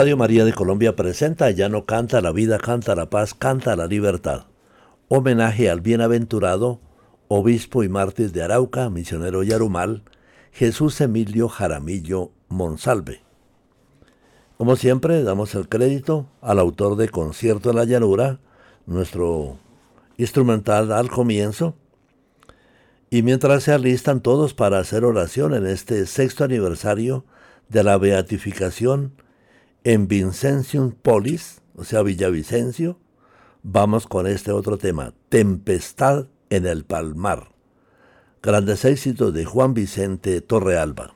Radio María de Colombia presenta Ya no canta la vida, canta la paz, canta la libertad. Homenaje al bienaventurado, obispo y mártir de Arauca, misionero Yarumal, Jesús Emilio Jaramillo Monsalve. Como siempre, damos el crédito al autor de Concierto en la Llanura, nuestro instrumental al comienzo. Y mientras se alistan todos para hacer oración en este sexto aniversario de la beatificación en Vincentium Polis, o sea, Villavicencio, vamos con este otro tema, Tempestad en el Palmar. Grandes éxitos de Juan Vicente Torrealba.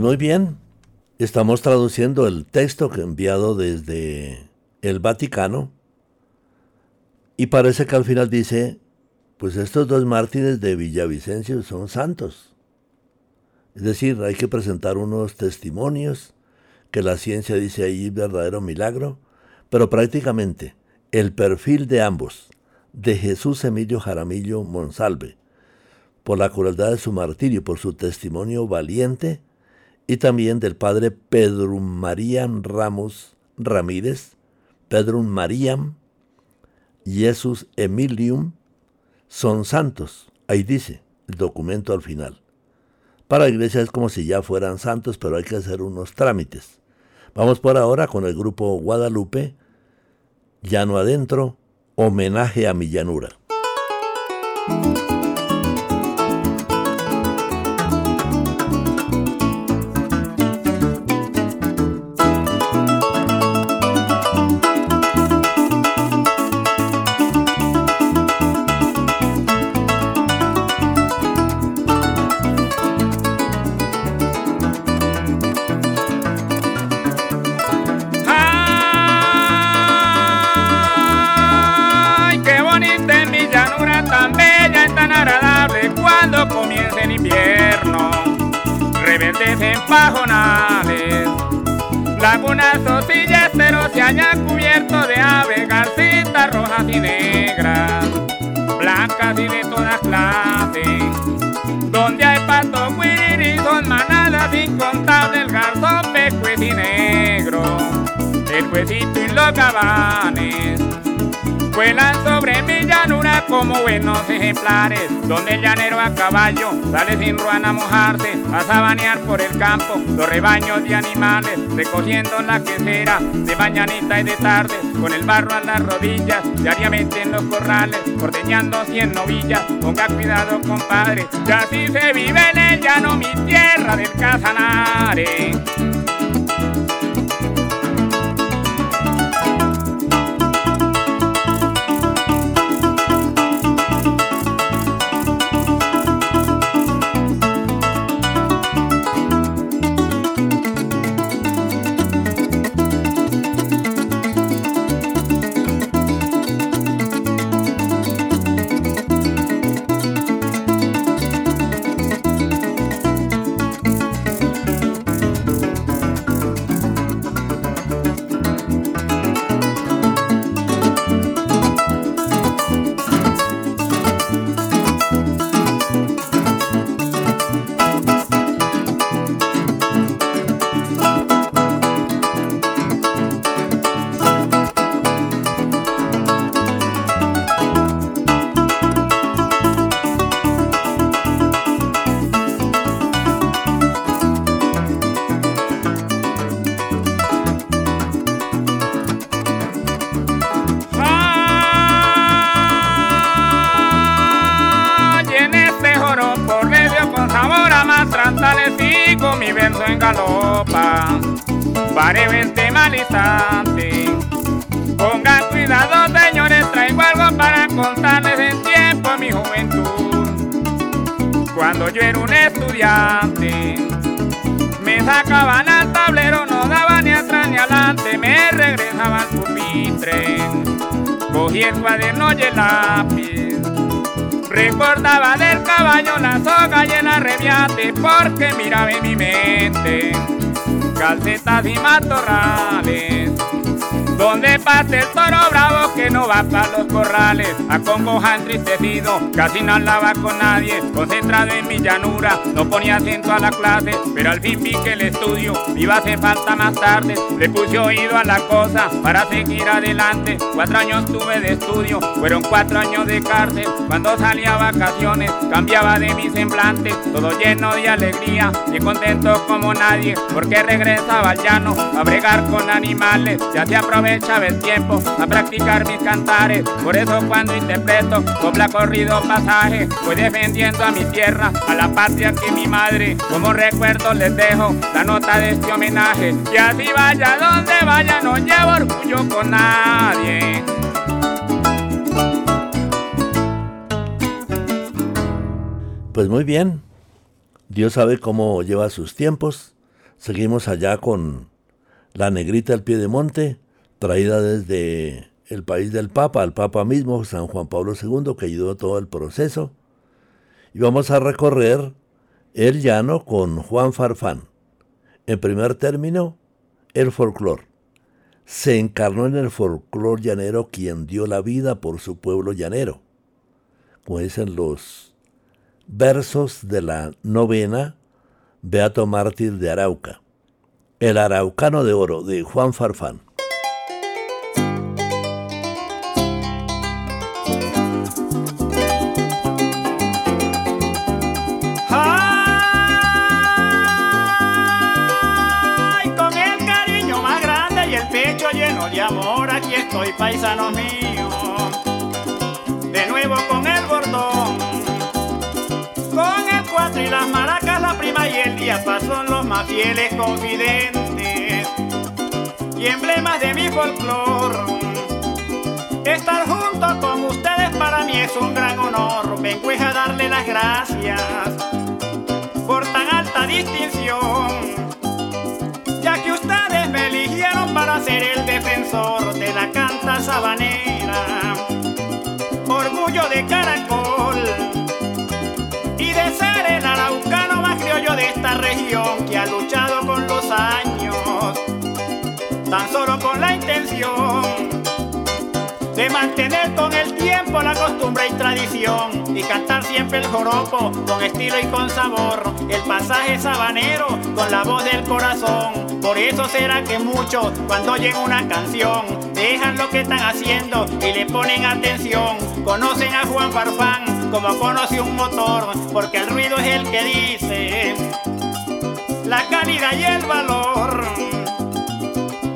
Pues muy bien, estamos traduciendo el texto que enviado desde el Vaticano y parece que al final dice, pues estos dos mártires de Villavicencio son santos. Es decir, hay que presentar unos testimonios que la ciencia dice ahí verdadero milagro, pero prácticamente el perfil de ambos, de Jesús Emilio Jaramillo Monsalve, por la crueldad de su martirio, por su testimonio valiente, y también del padre Pedro Marían Ramos Ramírez, Pedro Maríam, Jesús Emilium, son santos. Ahí dice el documento al final. Para la iglesia es como si ya fueran santos, pero hay que hacer unos trámites. Vamos por ahora con el grupo Guadalupe, Llano Adentro, homenaje a mi llanura. Pajonales. Lagunas o pero se hayan cubierto de aves, garcitas rojas y negras. blancas y de todas clases. Donde hay pato, y son manadas incontables, el garzón, pecues y negro, el huesito y los cabanes. Vuelan sobre mi llanura como buenos ejemplares, donde el llanero a caballo sale sin ruana a mojarse, a sabanear por el campo los rebaños de animales, recogiendo la quesera de mañanita y de tarde, con el barro a las rodillas, diariamente en los corrales, ordeñando cien novillas, ponga cuidado compadre, y así se vive en el llano mi tierra del Casanare. Calcetas y matorrales donde parte el toro bravo que no va para los corrales, acongoja entristecido, casi no hablaba con nadie, concentrado en mi llanura, no ponía acento a la clase, pero al fin vi que el estudio iba a hacer falta más tarde, le puse oído a la cosa para seguir adelante, cuatro años tuve de estudio, fueron cuatro años de cárcel, cuando salía a vacaciones cambiaba de mi semblante, todo lleno de alegría y contento como nadie, porque regresaba al llano a bregar con animales, ya se aprovechaba el tiempo a practicar mis cantares. Por eso cuando interpreto copla corrido pasaje, voy defendiendo a mi tierra, a la patria que mi madre. Como recuerdo les dejo la nota de este homenaje. Y así vaya donde vaya, no llevo orgullo con nadie. Pues muy bien. Dios sabe cómo lleva sus tiempos. Seguimos allá con la negrita al pie de monte traída desde el país del Papa, al Papa mismo, San Juan Pablo II, que ayudó todo el proceso. Y vamos a recorrer el llano con Juan Farfán. En primer término, el folclor. Se encarnó en el folclor llanero quien dio la vida por su pueblo llanero. Como dicen los versos de la novena Beato Mártir de Arauca. El Araucano de Oro de Juan Farfán. soy paisano mío, son los más fieles confidentes y emblemas de mi folclor. Estar junto con ustedes para mí es un gran honor, vengo a darle las gracias por tan alta distinción ya que ustedes me eligieron para ser el defensor de la canta sabanera, orgullo de caracol esta región que ha luchado con los años, tan solo con la intención de mantener con el tiempo la costumbre y tradición y cantar siempre el joropo con estilo y con sabor, el pasaje sabanero con la voz del corazón. Por eso será que muchos cuando oyen una canción dejan lo que están haciendo y le ponen atención. Conocen a Juan Farfán como conoce un motor, porque el ruido es el que dice la calidad y el valor.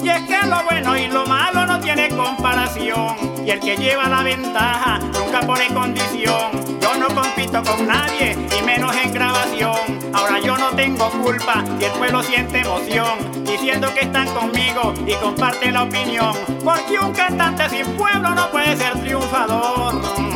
Y es que lo bueno y lo malo no tiene comparación. Y el que lleva la ventaja nunca pone condición. Yo no compito con nadie, y menos en grabación. Ahora yo no tengo culpa y el pueblo siente emoción. Diciendo que están conmigo y comparte la opinión. Porque un cantante sin pueblo no puede ser triunfador.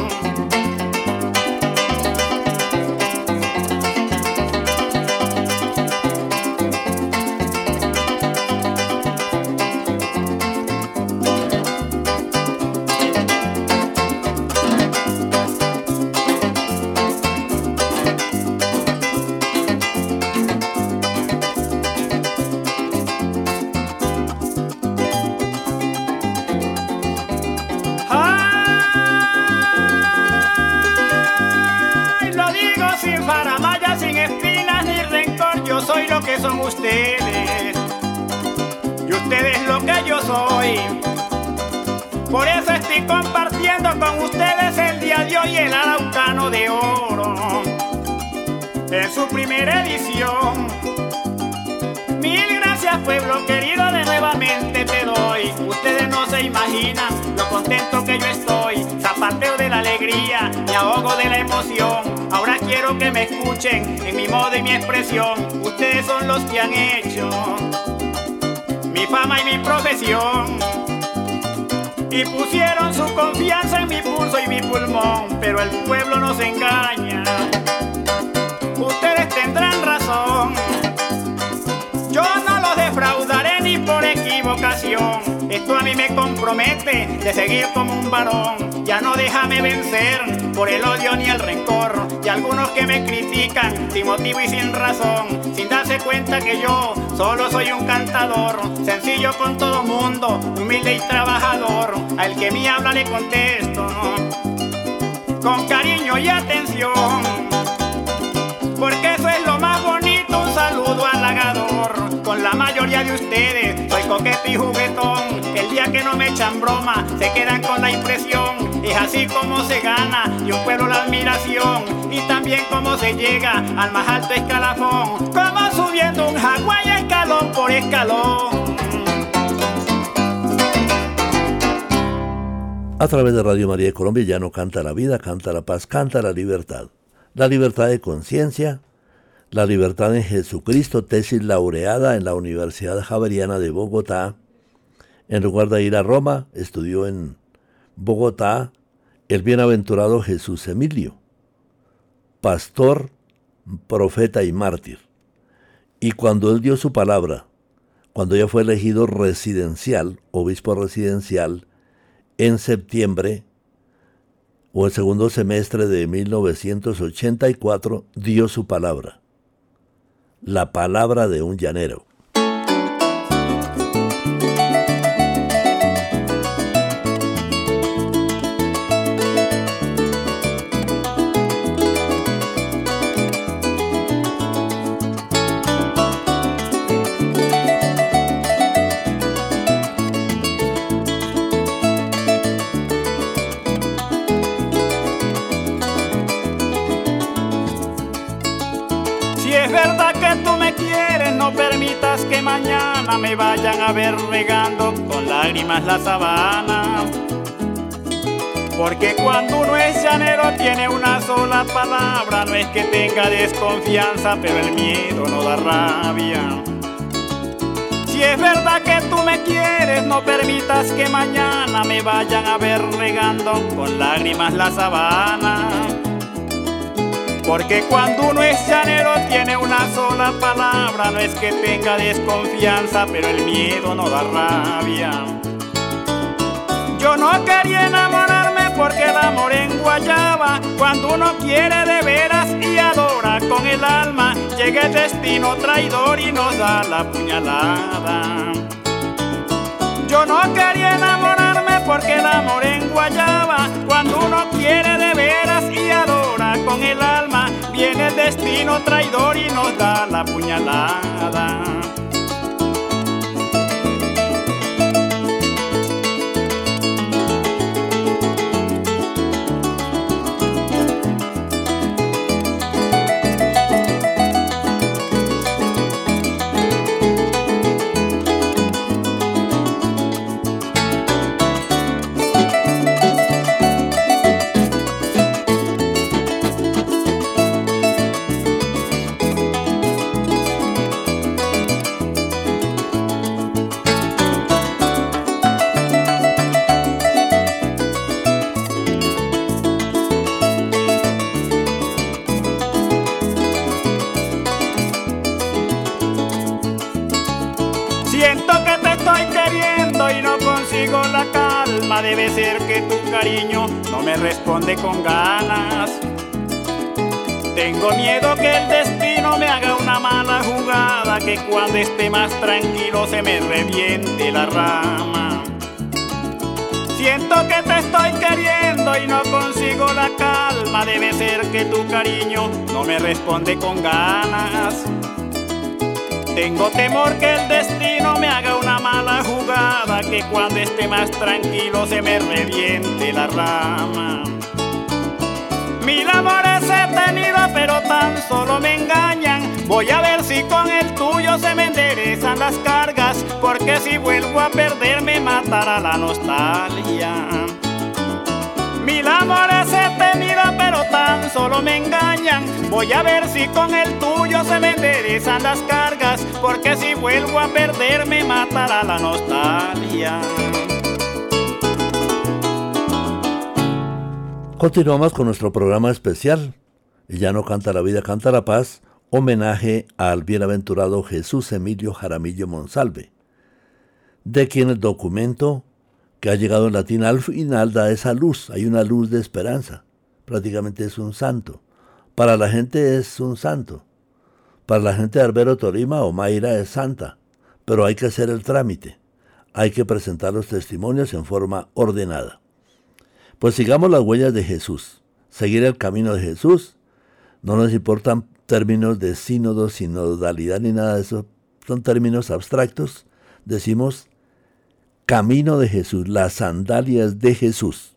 Compartiendo con ustedes el día de hoy el Araucano de Oro en su primera edición. Mil gracias pueblo querido, de nuevamente te doy. Ustedes no se imaginan lo contento que yo estoy. Zapateo de la alegría, me ahogo de la emoción. Ahora quiero que me escuchen en mi modo y mi expresión. Ustedes son los que han hecho mi fama y mi profesión. Y pusieron su confianza en mi pulso y mi pulmón, pero el pueblo nos engaña. Ustedes tendrán razón. Yo no los defraudaré ni por equivocación. A mí me compromete de seguir como un varón. Ya no déjame vencer por el odio ni el rencor. Y algunos que me critican sin motivo y sin razón. Sin darse cuenta que yo solo soy un cantador. Sencillo con todo mundo, humilde y trabajador. Al que me habla le contesto. Con cariño y atención. Porque la mayoría de ustedes soy coqueto y juguetón. El día que no me echan broma, se quedan con la impresión. Es así como se gana y un pueblo la admiración. Y también como se llega al más alto escalafón. Como subiendo un Hawái escalón por escalón. A través de Radio María Colombia ya no canta la vida, canta la paz, canta la libertad. La libertad de conciencia, la libertad en Jesucristo, tesis laureada en la Universidad Javeriana de Bogotá. En lugar de ir a Roma, estudió en Bogotá el bienaventurado Jesús Emilio, pastor, profeta y mártir. Y cuando él dio su palabra, cuando ya fue elegido residencial, obispo residencial, en septiembre o el segundo semestre de 1984 dio su palabra, la palabra de un llanero. Me vayan a ver regando con lágrimas la sabana. Porque cuando uno es llanero tiene una sola palabra, no es que tenga desconfianza, pero el miedo no da rabia. Si es verdad que tú me quieres, no permitas que mañana me vayan a ver regando con lágrimas la sabana. Porque cuando uno es llanero tiene una sola palabra, no es que tenga desconfianza, pero el miedo no da rabia. Yo no quería enamorarme porque el amor en Guayaba, cuando uno quiere de veras y adora con el alma, llega el destino traidor y nos da la puñalada. Yo no quería enamorarme porque el amor en Guayaba, cuando uno quiere de veras y adora con el alma, viene el destino traidor y nos da la puñalada. Debe ser que tu cariño no me responde con ganas. Tengo miedo que el destino me haga una mala jugada, que cuando esté más tranquilo se me reviente la rama. Siento que te estoy queriendo y no consigo la calma, debe ser que tu cariño no me responde con ganas. Tengo temor que el destino me haga mala jugada, que cuando esté más tranquilo se me reviente la rama. Mil amores he tenido, pero tan solo me engañan. Voy a ver si con el tuyo se me enderezan las cargas, porque si vuelvo a perder me matará la nostalgia. Mil amores he tenido, pero tan solo me engañan. Voy a ver si con el tuyo se me enderezan las cargas, porque si vuelvo a perder me matará la nostalgia. Continuamos con nuestro programa especial. Ya no canta la vida, canta la paz. Homenaje al bienaventurado Jesús Emilio Jaramillo Monsalve, de quien el documento que ha llegado en latín al final da esa luz, hay una luz de esperanza. Prácticamente es un santo. Para la gente es un santo. Para la gente de Arbero Torima o Mayra es santa. Pero hay que hacer el trámite. Hay que presentar los testimonios en forma ordenada. Pues sigamos las huellas de Jesús. Seguir el camino de Jesús. No nos importan términos de sínodo, sinodalidad ni nada de eso. Son términos abstractos. Decimos Camino de Jesús, las sandalias de Jesús.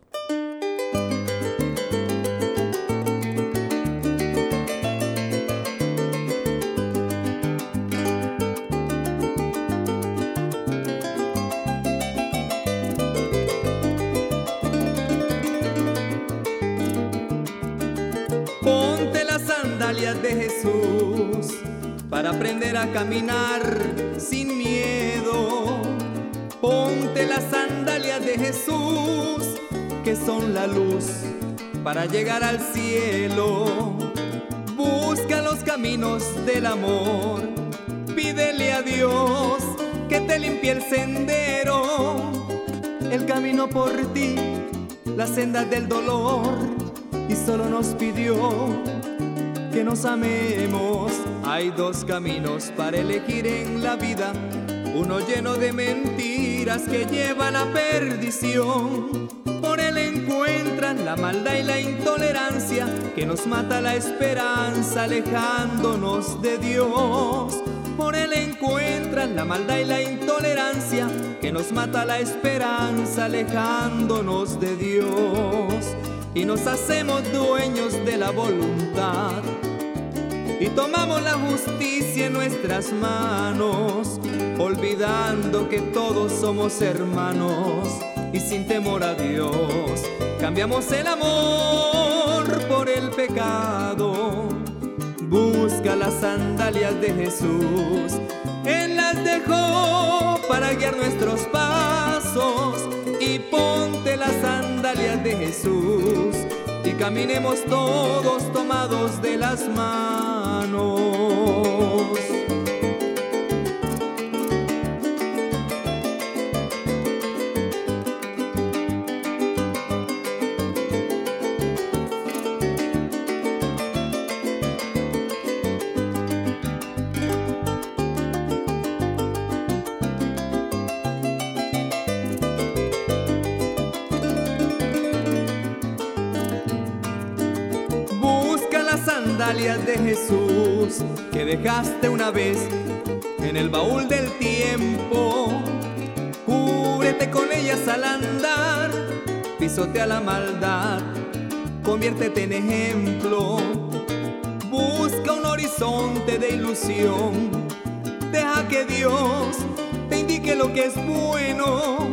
De Jesús para aprender a caminar sin miedo Ponte las sandalias de Jesús, que son la luz para llegar al cielo. Busca los caminos del amor, pídele a Dios que te limpie el sendero, el camino por ti, la senda del dolor, y solo nos pidió que nos amemos. Hay dos caminos para elegir en la vida, uno lleno de mentiras que lleva la perdición. Por él encuentran la maldad y la intolerancia que nos mata la esperanza alejándonos de Dios. Por él encuentran la maldad y la intolerancia que nos mata la esperanza alejándonos de Dios. Y nos hacemos dueños de la voluntad y tomamos la justicia en nuestras manos olvidando que todos somos hermanos y sin temor a Dios cambiamos el amor por el pecado. Busca las sandalias de Jesús, Él las dejó para guiar nuestros pasos y ponte las sandalias de Jesús caminemos todos tomados de las manos. De Jesús que dejaste una vez en el baúl del tiempo. Cúbrete con ellas al andar, pisotea la maldad, conviértete en ejemplo. Busca un horizonte de ilusión, deja que Dios te indique lo que es bueno.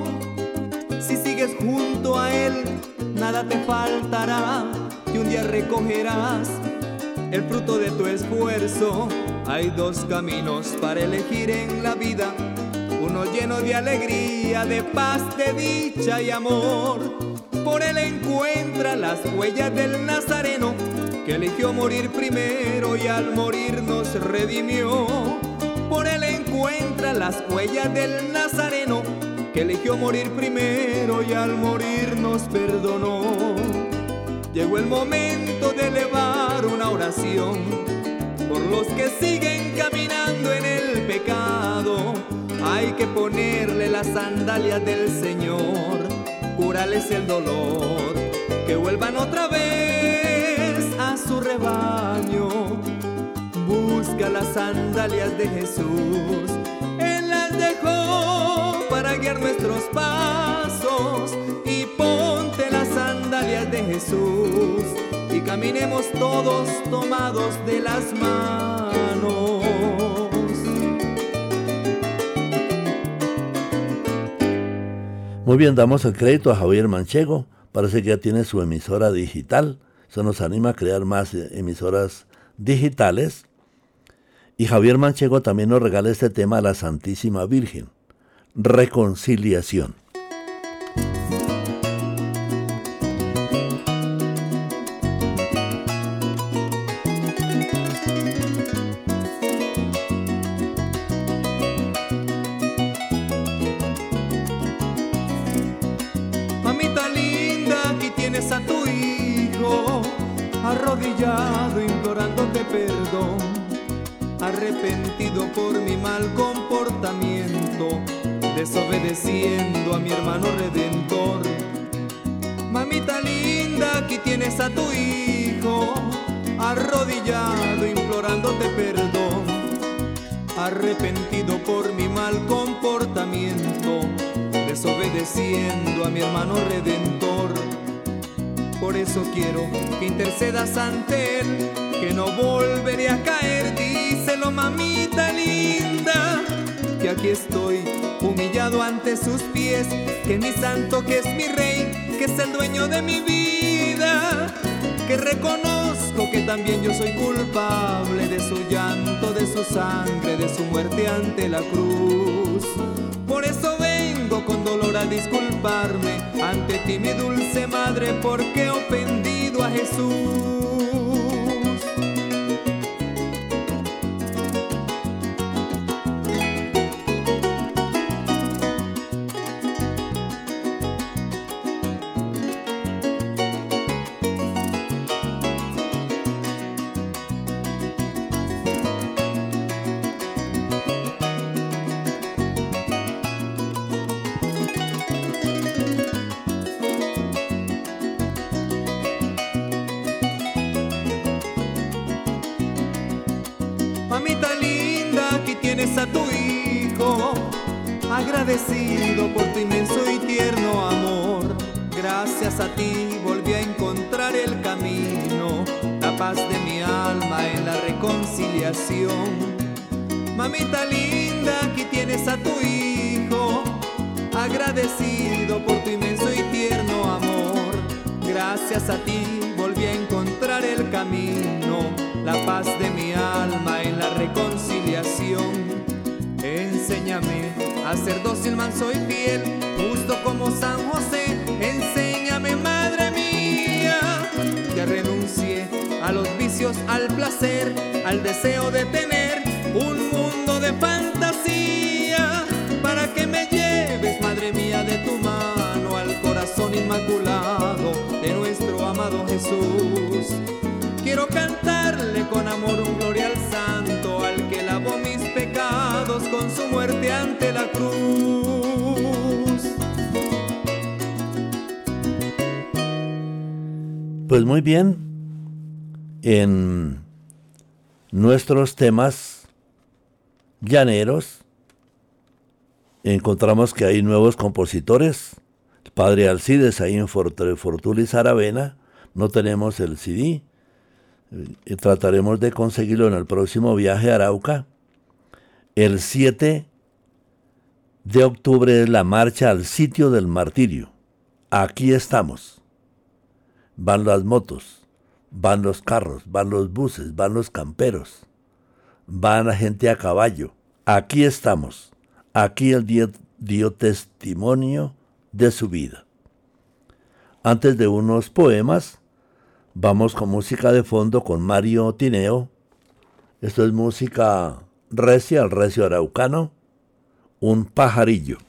Si sigues junto a Él, nada te faltará y un día recogerás el fruto de tu esfuerzo. Hay dos caminos para elegir en la vida, uno lleno de alegría, de paz, de dicha y amor. Por él encuentra las huellas del Nazareno, que eligió morir primero y al morir nos redimió. Por él encuentra las huellas del Nazareno, que eligió morir primero y al morir nos perdonó. Llegó el momento de elevar una oración por los que siguen caminando en el pecado. Hay que ponerle las sandalias del Señor, curarles el dolor, que vuelvan otra vez a su rebaño. Busca las sandalias de Jesús, Él las dejó para guiar nuestros pasos y ponte las sandalias de Jesús y caminemos todos tomados de las manos. Muy bien, damos el crédito a Javier Manchego. Parece que ya tiene su emisora digital. Eso nos anima a crear más eh, emisoras digitales. Y Javier Manchego también nos regala este tema a la Santísima Virgen. Reconciliación. A tu hijo, agradecido por tu inmenso y tierno amor. Gracias a ti volví a encontrar el camino, la paz de mi alma en la reconciliación. Mamita linda, aquí tienes a tu hijo, agradecido por tu inmenso y tierno amor. Gracias a ti volví a encontrar el camino, la paz de mi alma en la reconciliación. Enséñame a ser dócil, manso y fiel, justo como San José. Enséñame, madre mía, que renuncie a los vicios, al placer, al deseo de tener un mundo de fantasía, para que me lleves, madre mía, de tu mano al corazón inmaculado de nuestro amado Jesús. Quiero cantarle con amor un gloria al santo, al que lavó mis pecados con su muerte ante la cruz. Pues muy bien, en nuestros temas llaneros, encontramos que hay nuevos compositores. El padre Alcides ahí en Fortuna y Saravena. No tenemos el CD. Y trataremos de conseguirlo en el próximo viaje a Arauca. El 7 de octubre es la marcha al sitio del martirio. Aquí estamos. Van las motos, van los carros, van los buses, van los camperos, van la gente a caballo. Aquí estamos. Aquí el dio, dio testimonio de su vida. Antes de unos poemas, vamos con música de fondo con Mario Tineo. Esto es música recia, el recio araucano, un pajarillo.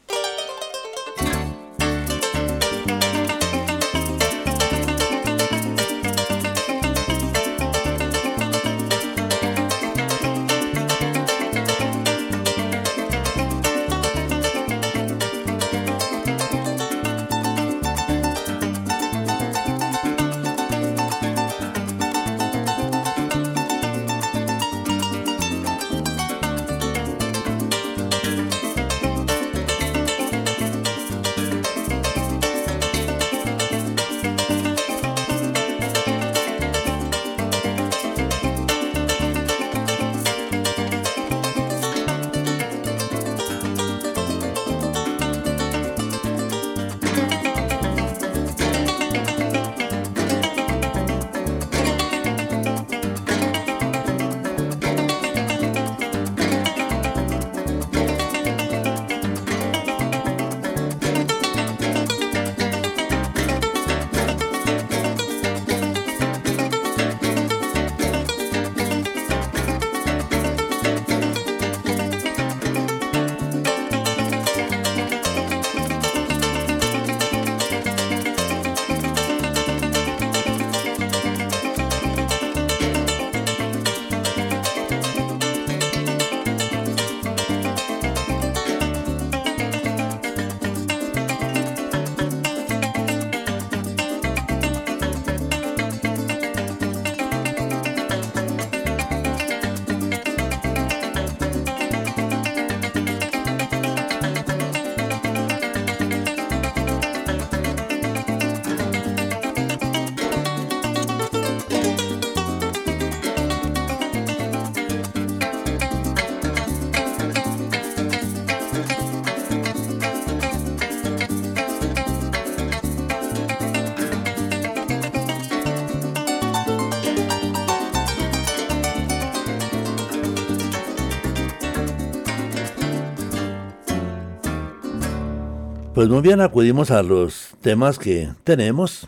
Pues muy bien, acudimos a los temas que tenemos.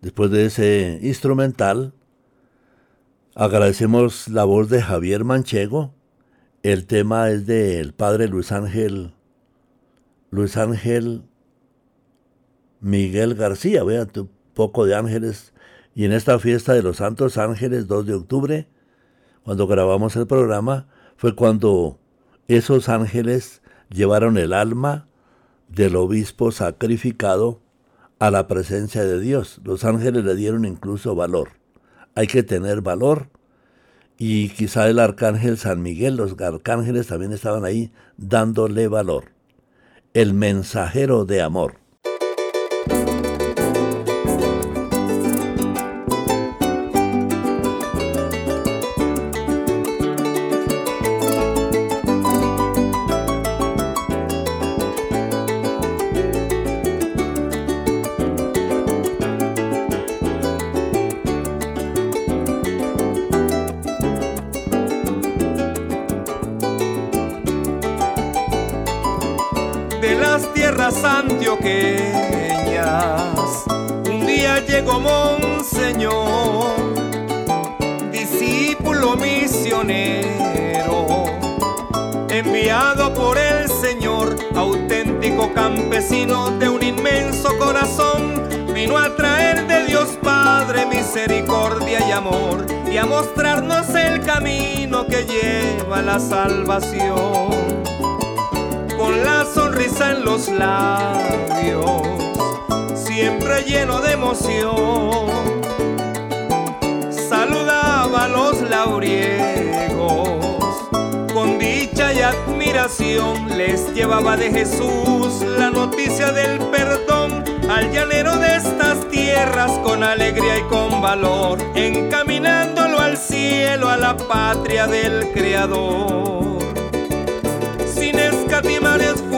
Después de ese instrumental, agradecemos la voz de Javier Manchego. El tema es del padre Luis Ángel, Luis Ángel Miguel García. Vean, un poco de ángeles. Y en esta fiesta de los Santos Ángeles, 2 de octubre, cuando grabamos el programa, fue cuando esos ángeles llevaron el alma del obispo sacrificado a la presencia de Dios. Los ángeles le dieron incluso valor. Hay que tener valor. Y quizá el arcángel San Miguel, los arcángeles también estaban ahí dándole valor. El mensajero de amor. Un día llegó Monseñor, discípulo misionero, enviado por el Señor, auténtico campesino de un inmenso corazón, vino a traer de Dios Padre misericordia y amor y a mostrarnos el camino que lleva a la salvación sonrisa en los labios, siempre lleno de emoción. Saludaba a los lauriegos. Con dicha y admiración les llevaba de Jesús la noticia del perdón al llanero de estas tierras con alegría y con valor, encaminándolo al cielo, a la patria del Creador. Sin escatimar esfuerzos,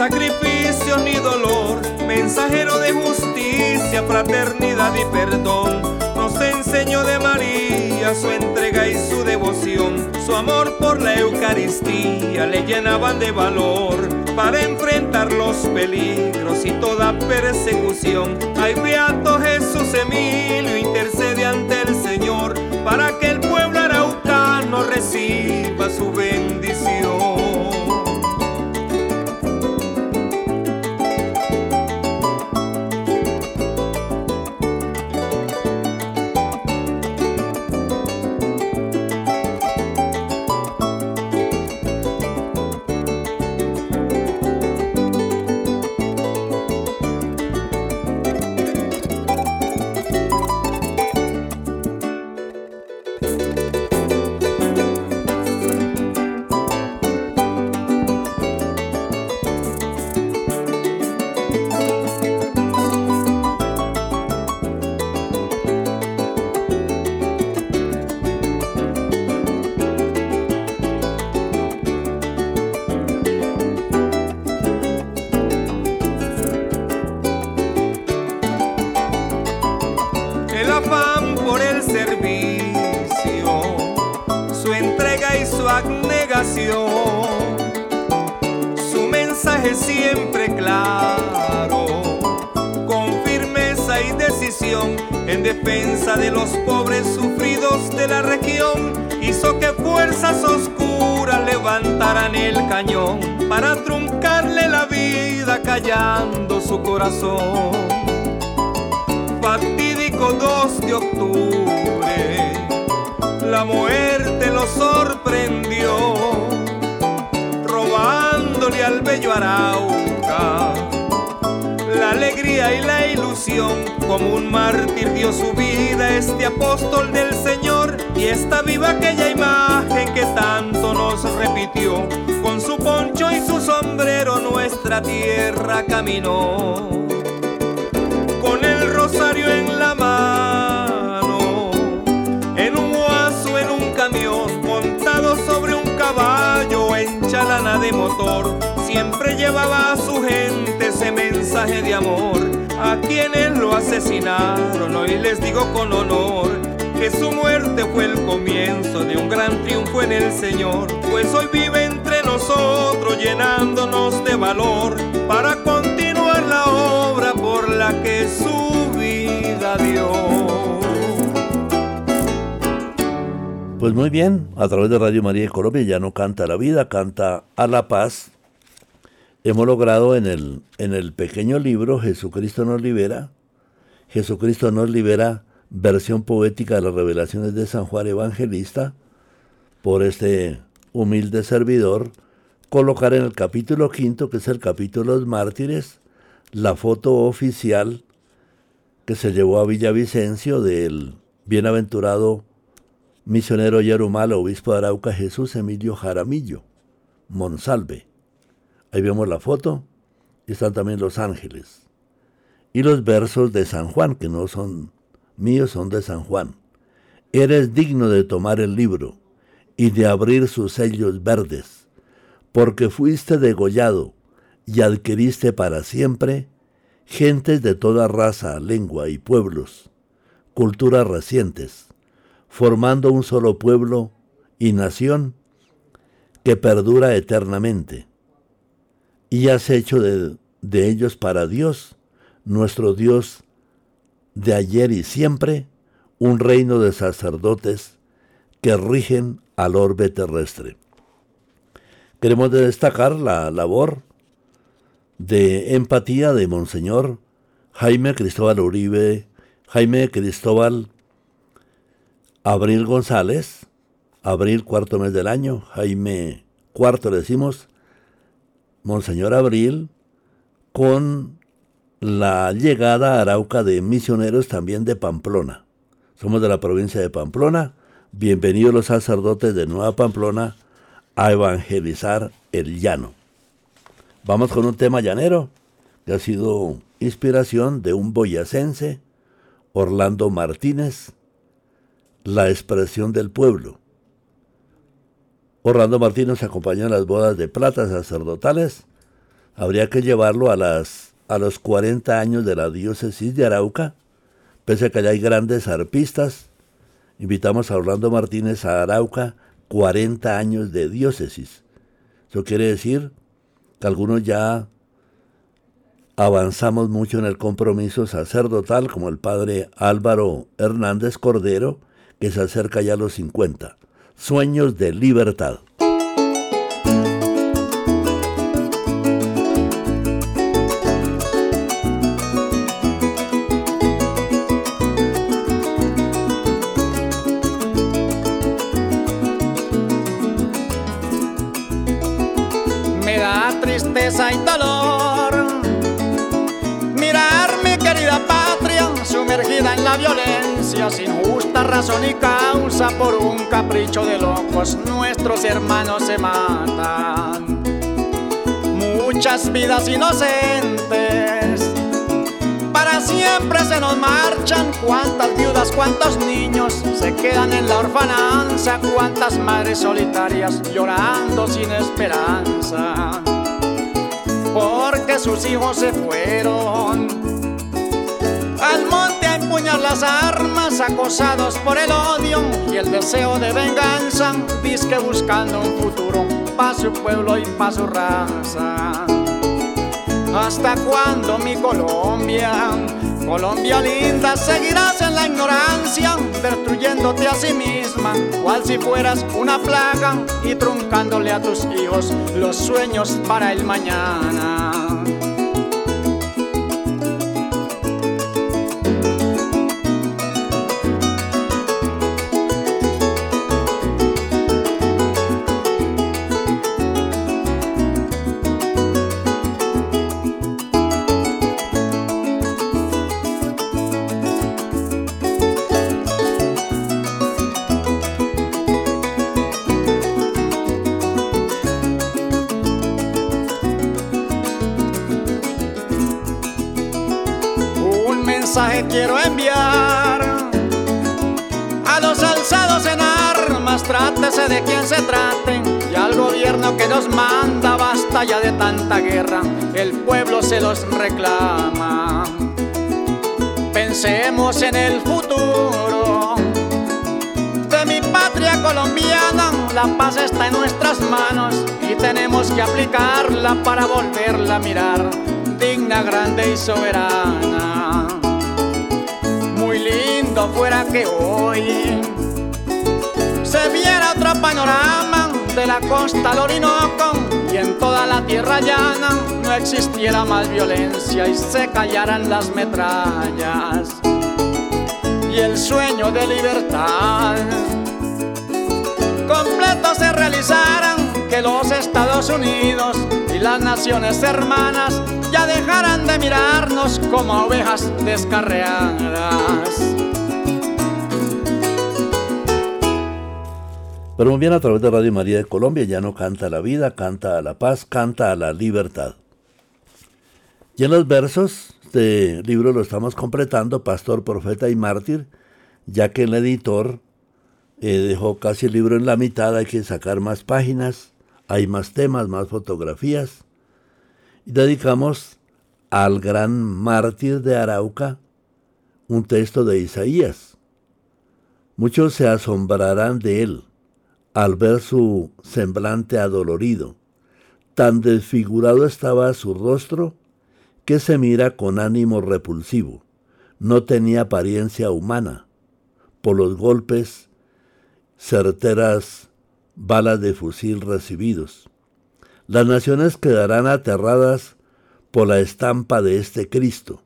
sacrificios ni dolor, mensajero de justicia, fraternidad y perdón, nos enseñó de María su entrega y su devoción, su amor por la Eucaristía le llenaban de valor para enfrentar los peligros y toda persecución. Ay, beato Jesús Emilio, intercede ante el Señor para que el pueblo araucano reciba su apóstol del Señor y está viva aquella imagen que tanto nos repitió. Con su poncho y su sombrero nuestra tierra caminó. Con el rosario en la mano, en un oaso, en un camión, montado sobre un caballo en chalana de motor, siempre llevaba a su gente ese mensaje de amor. A quienes lo asesinaron, hoy les digo con honor su muerte fue el comienzo de un gran triunfo en el Señor, pues hoy vive entre nosotros llenándonos de valor para continuar la obra por la que su vida dio. Pues muy bien, a través de Radio María de Colombia ya no canta la vida, canta a la paz. Hemos logrado en el, en el pequeño libro Jesucristo nos libera, Jesucristo nos libera, versión poética de las revelaciones de San Juan Evangelista, por este humilde servidor, colocar en el capítulo quinto, que es el capítulo de los mártires, la foto oficial que se llevó a Villavicencio del bienaventurado misionero Yerumal, obispo de Arauca, Jesús Emilio Jaramillo, Monsalve. Ahí vemos la foto y están también los ángeles. Y los versos de San Juan, que no son míos, son de San Juan. Eres digno de tomar el libro y de abrir sus sellos verdes, porque fuiste degollado y adquiriste para siempre gentes de toda raza, lengua y pueblos, culturas recientes formando un solo pueblo y nación que perdura eternamente. Y has hecho de, ellos para Dios, nuestro Dios de ayer y siempre, un reino de sacerdotes que rigen al orbe terrestre. Queremos destacar la labor de empatía de Monseñor Jaime Cristóbal Uribe, Jaime Cristóbal Abril González, abril cuarto mes del año, Jaime cuarto decimos, Monseñor Abril, con la llegada a Arauca de misioneros también de Pamplona. Somos de la provincia de Pamplona. Bienvenidos los sacerdotes de Nueva Pamplona a evangelizar el llano. Vamos con un tema llanero que ha sido inspiración de un boyacense, Orlando Martínez, la expresión del pueblo. Orlando Martínez acompañó en las bodas de plata sacerdotales. Habría que llevarlo a, las, a los 40 años de la diócesis de Arauca, pese a que allá hay grandes arpistas. Invitamos a Orlando Martínez a Arauca 40 años de diócesis. Eso quiere decir que algunos ya avanzamos mucho en el compromiso sacerdotal, como el padre Álvaro Hernández Cordero, que se acerca ya a los 50. Sueños de libertad. Justa razón y causa, por un capricho de locos, nuestros hermanos se matan. Muchas vidas inocentes para siempre se nos marchan. Cuántas viudas, cuántos niños se quedan en la orfananza. Cuántas madres solitarias llorando sin esperanza porque sus hijos se fueron al monte las armas, acosados por el odio y el deseo de venganza, disque buscando un futuro para su pueblo y para su raza. ¿Hasta cuándo mi Colombia? Colombia linda, seguirás en la ignorancia, destruyéndote a sí misma, cual si fueras una plaga y truncándole a tus hijos los sueños para el mañana. Que nos manda, basta ya de tanta guerra, el pueblo se los reclama. Pensemos en el futuro. De mi patria colombiana, la paz está en nuestras manos y tenemos que aplicarla para volverla a mirar, digna, grande y soberana. Fuera que hoy se viera otro panorama de la costa del Orinoco y en toda la tierra llana no existiera más violencia y se callaran las metrallas y el sueño de libertad completo se realizaran que los Estados Unidos y las naciones hermanas ya dejaran de mirarnos como ovejas descarreadas. Pero muy bien a través de Radio María de Colombia ya no canta la vida, canta a la paz, canta a la libertad. Y en los versos, este libro lo estamos completando, Pastor, Profeta y Mártir, ya que el editor eh, dejó casi el libro en la mitad, hay que sacar más páginas, hay más temas, más fotografías. Y dedicamos al gran mártir de Arauca un texto de Isaías. Muchos se asombrarán de él al ver su semblante adolorido. Tan desfigurado estaba su rostro que se mira con ánimo repulsivo. No tenía apariencia humana. Por los golpes, certeras balas de fusil recibidos. Las naciones quedarán aterradas por la estampa de este Cristo.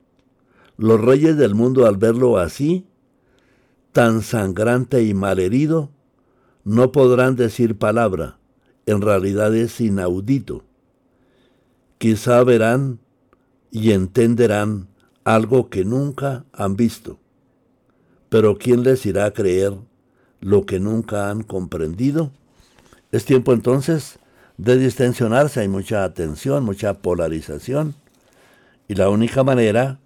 Los reyes del mundo al verlo así, tan sangrante y malherido, no podrán decir palabra, en realidad es inaudito. Quizá verán y entenderán algo que nunca han visto. pero ¿quién les irá a creer lo que nunca han comprendido? Es tiempo entonces de distensionarse, hay mucha tensión, mucha polarización, y la única manera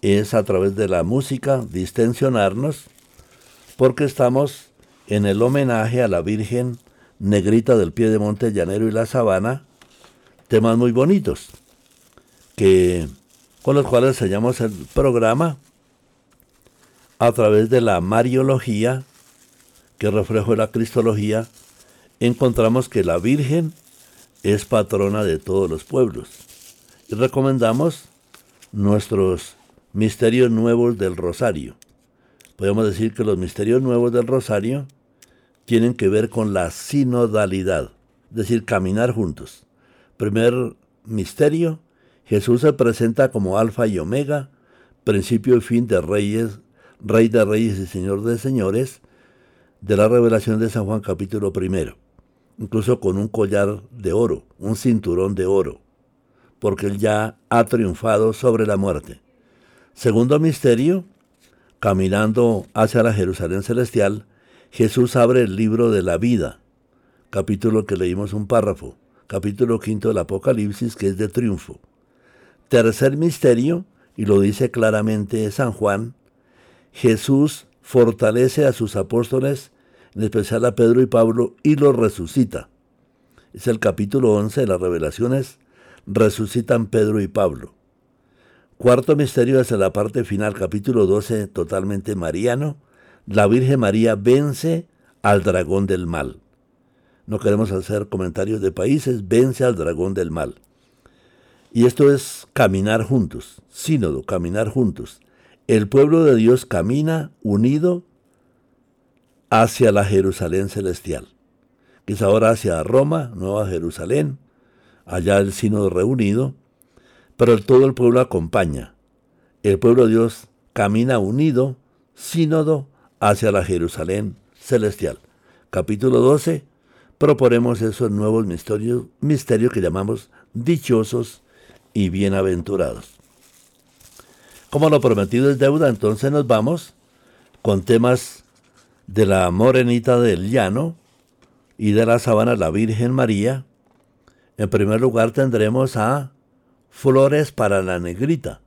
es a través de la música distensionarnos, porque estamos en el homenaje a la Virgen Negrita del Pie de Monte Llanero y la Sabana, temas muy bonitos, que, con los cuales hallamos el programa a través de la Mariología, que reflejo la Cristología, encontramos que la Virgen es patrona de todos los pueblos. Y recomendamos nuestros misterios nuevos del Rosario. Podemos decir que los misterios nuevos del Rosario tienen que ver con la sinodalidad, es decir, caminar juntos. Primer misterio, Jesús se presenta como alfa y omega, principio y fin de reyes, rey de reyes y señor de señores, de la revelación de San Juan capítulo primero incluso con un collar de oro, un cinturón de oro, porque él ya ha triunfado sobre la muerte. Segundo misterio, caminando hacia la Jerusalén celestial, Jesús abre el libro de la vida, capítulo que leímos un párrafo, capítulo quinto del Apocalipsis, que es de triunfo. Tercer misterio, y lo dice claramente San Juan, Jesús fortalece a sus apóstoles en especial a Pedro y Pablo, y los resucita. Es el capítulo 11 de las revelaciones, resucitan Pedro y Pablo. Cuarto misterio es la parte final, capítulo 12, totalmente mariano. La Virgen María vence al dragón del mal. No queremos hacer comentarios de países, vence al dragón del mal. Y esto es caminar juntos, sínodo, caminar juntos. El pueblo de Dios camina unido hacia la Jerusalén celestial. Quizá ahora hacia Roma, Nueva Jerusalén, allá el sínodo reunido, pero todo el pueblo acompaña. El pueblo de Dios camina unido, sínodo, hacia la Jerusalén celestial. Capítulo 12, proponemos esos nuevos misterios, misterios que llamamos dichosos y bienaventurados. Como lo prometido es deuda, entonces nos vamos con temas de la Morenita del Llano y de la Sabana la Virgen María, en primer lugar tendremos a Flores para la Negrita.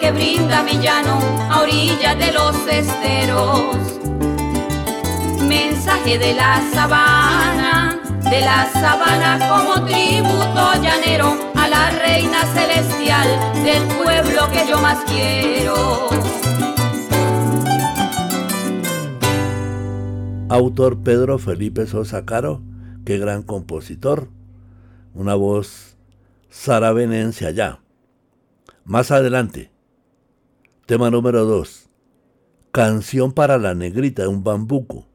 Que brinda mi llano a orillas de los esteros. Mensaje de la sabana, de la sabana como tributo llanero a la reina celestial del pueblo que yo más quiero. Autor Pedro Felipe Sosa Caro, qué gran compositor, una voz saravenense allá. Más adelante, tema número 2, Canción para la Negrita, un bambuco,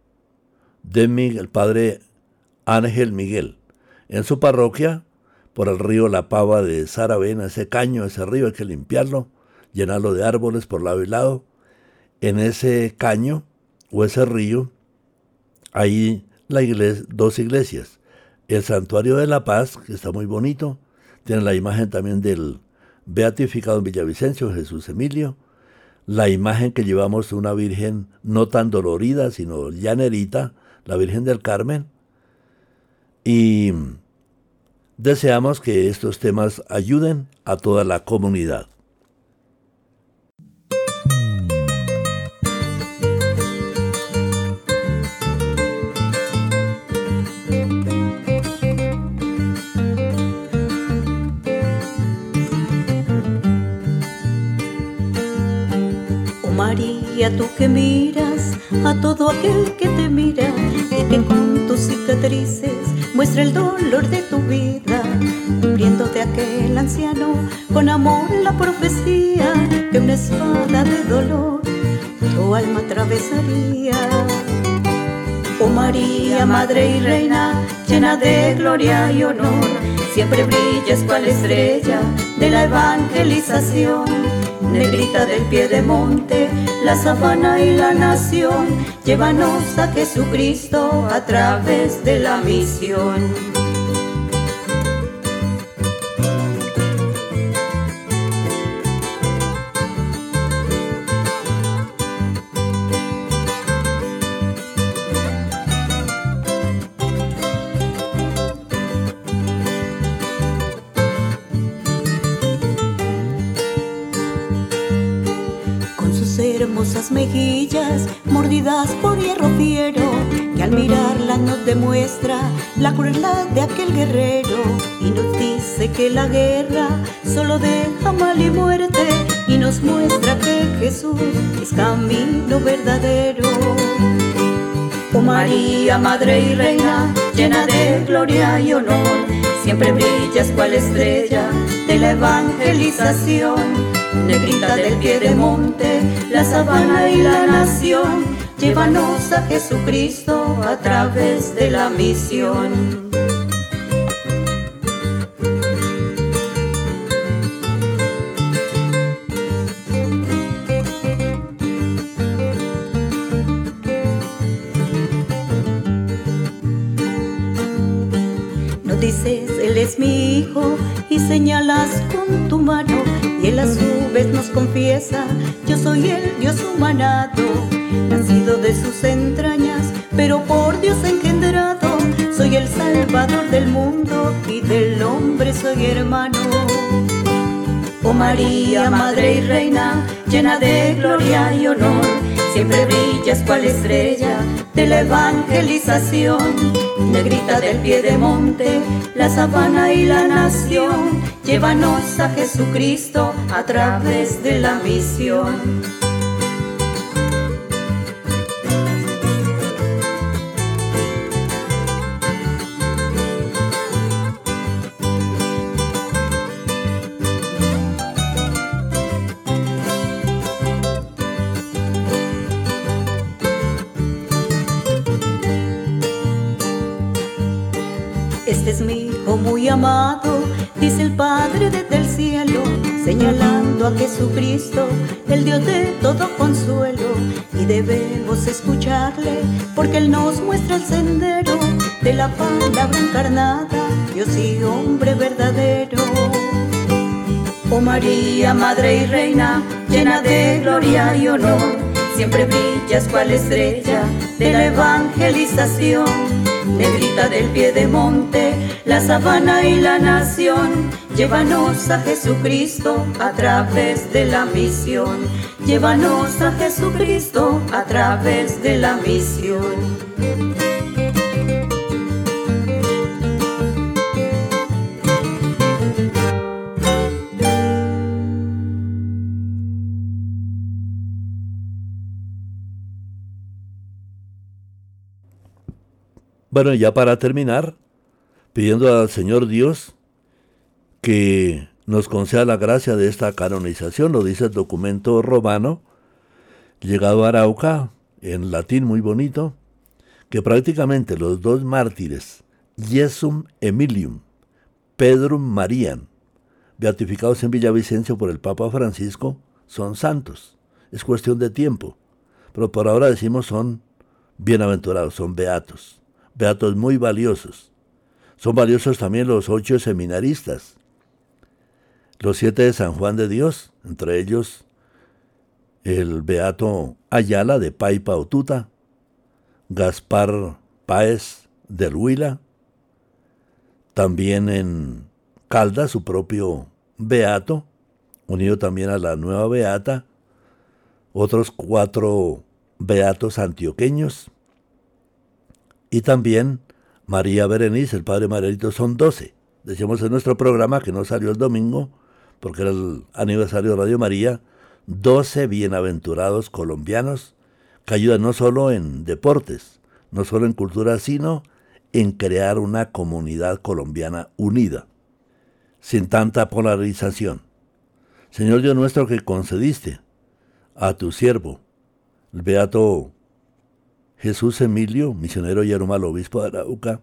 de el padre Ángel Miguel. En su parroquia, por el río La Pava de Saravena, ese caño, ese río hay que limpiarlo, llenarlo de árboles por lado y lado. En ese caño o ese río hay la iglesia, dos iglesias. El Santuario de la Paz, que está muy bonito, tiene la imagen también del beatificado en Villavicencio, Jesús Emilio. La imagen que llevamos de una Virgen no tan dolorida, sino llanerita, la Virgen del Carmen. Y deseamos que estos temas ayuden a toda la comunidad. Tú que miras a todo aquel que te mira y que con tus cicatrices muestra el dolor de tu vida, cumpliéndote aquel anciano con amor la profecía que una espada de dolor tu alma atravesaría. Oh María, Madre y Reina, llena de gloria y honor, siempre brillas cual estrella de la evangelización negrita del pie de monte, la sabana y la nación, llévanos a Jesucristo a través de la misión. Mirarla nos demuestra la crueldad de aquel guerrero y nos dice que la guerra solo deja mal y muerte y nos muestra que Jesús es camino verdadero. Oh María, Madre y Reina, llena de gloria y honor, siempre brillas cual estrella de la evangelización negrita del pie de monte, la sabana y la nación, llévanos a Jesucristo a través de la misión. No dices, Él es mi hijo, y señalas con tu mano confiesa, yo soy el Dios humanado, nacido de sus entrañas, pero por Dios engendrado, soy el Salvador del mundo y del hombre soy hermano. Oh María, Madre y Reina, llena de gloria y honor, siempre brillas cual estrella de la evangelización, negrita del pie de monte, la sabana y la nación Llévanos a Jesucristo a través de la misión. Amado dice el Padre desde el cielo, señalando a Jesucristo, el Dios de todo consuelo. Y debemos escucharle, porque Él nos muestra el sendero de la palabra encarnada, Dios y hombre verdadero. Oh María, Madre y Reina, llena de gloria y honor, siempre brillas cual estrella de la evangelización. Negrita del pie de monte, la sabana y la nación, llévanos a Jesucristo a través de la misión. Llévanos a Jesucristo a través de la misión. Bueno, ya para terminar, pidiendo al Señor Dios que nos conceda la gracia de esta canonización, lo dice el documento romano, llegado a Arauca, en latín muy bonito, que prácticamente los dos mártires, Jesum Emilium, Pedrum Marian, beatificados en Villavicencio por el Papa Francisco, son santos. Es cuestión de tiempo. Pero por ahora decimos son bienaventurados, son beatos beatos muy valiosos. Son valiosos también los ocho seminaristas, los siete de San Juan de Dios, entre ellos el beato Ayala de Paipa Otuta, Gaspar Páez del Huila, también en Calda su propio beato, unido también a la nueva beata, otros cuatro beatos antioqueños, y también María Berenice, el padre Margarito, son doce. Decíamos en nuestro programa que no salió el domingo, porque era el aniversario de Radio María, doce bienaventurados colombianos que ayudan no solo en deportes, no solo en cultura, sino en crear una comunidad colombiana unida, sin tanta polarización. Señor Dios nuestro que concediste a tu siervo, el beato Jesús Emilio, misionero y al obispo de Arauca,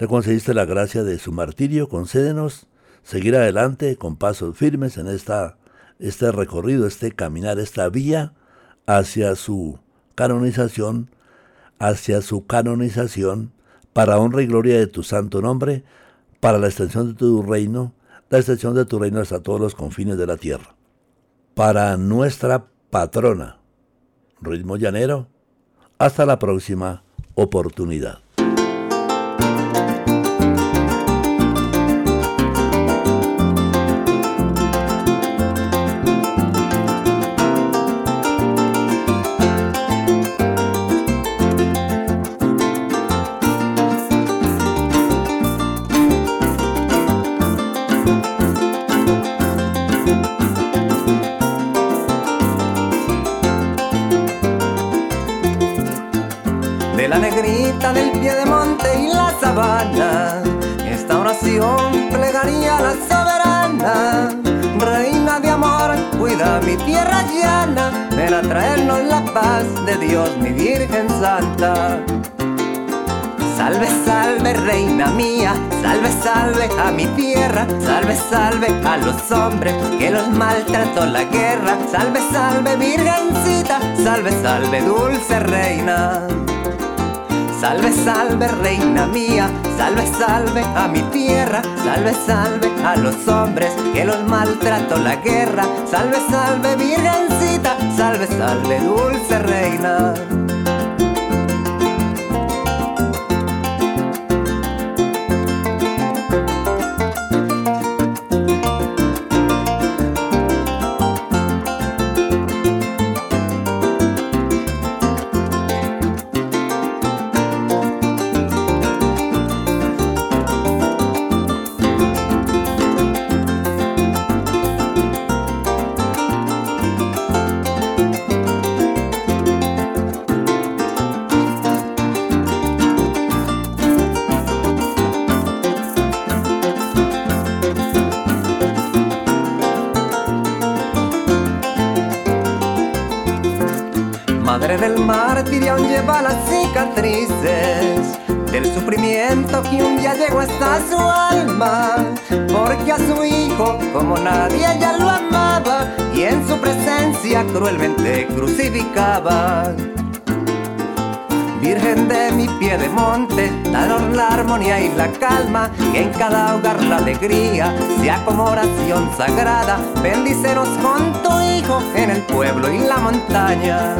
le concediste la gracia de su martirio, concédenos seguir adelante con pasos firmes en esta, este recorrido, este caminar, esta vía hacia su canonización, hacia su canonización, para honra y gloria de tu santo nombre, para la extensión de tu reino, la extensión de tu reino hasta todos los confines de la tierra. Para nuestra patrona, ritmo llanero, hasta la próxima oportunidad. Cuida mi tierra llana. Ven a traernos la paz de Dios, mi Virgen Santa. Salve, salve, reina mía, salve, salve a mi tierra, salve, salve a los hombres que los maltrató la guerra, salve, salve, virgencita, salve, salve, dulce reina. Salve, salve, reina mía, salve, salve a mi tierra, salve, salve a los hombres que los maltrató la guerra, salve, salve, virgencita, salve, salve, dulce reina. lleva las cicatrices del sufrimiento que un día llegó hasta su alma, porque a su hijo como nadie ya lo amaba y en su presencia cruelmente crucificaba. Virgen de mi pie de monte, danos la armonía y la calma, que en cada hogar la alegría sea como oración sagrada. Bendícenos con tu Hijo en el pueblo y la montaña.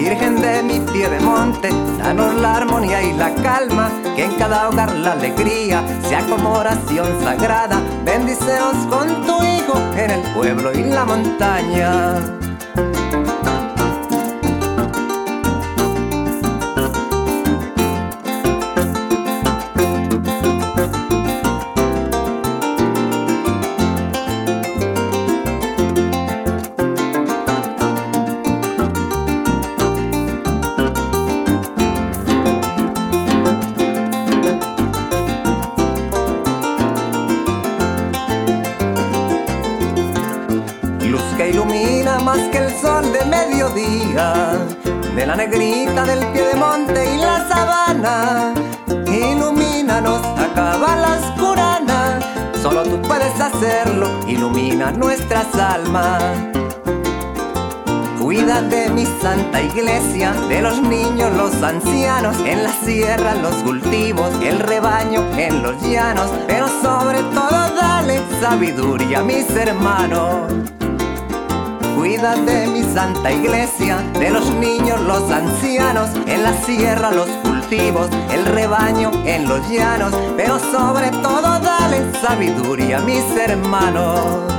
Virgen de mi pie de monte, danos la armonía y la calma, que en cada hogar la alegría sea como oración sagrada. Bendícenos con tu Hijo en el pueblo y la montaña. Nuestras almas. Cuida de mi santa iglesia, de los niños, los ancianos, en la sierra, los cultivos, el rebaño, en los llanos, pero sobre todo dale sabiduría a mis hermanos. Cuida de mi santa iglesia, de los niños, los ancianos, en la sierra, los cultivos, el rebaño, en los llanos, pero sobre todo dale sabiduría a mis hermanos.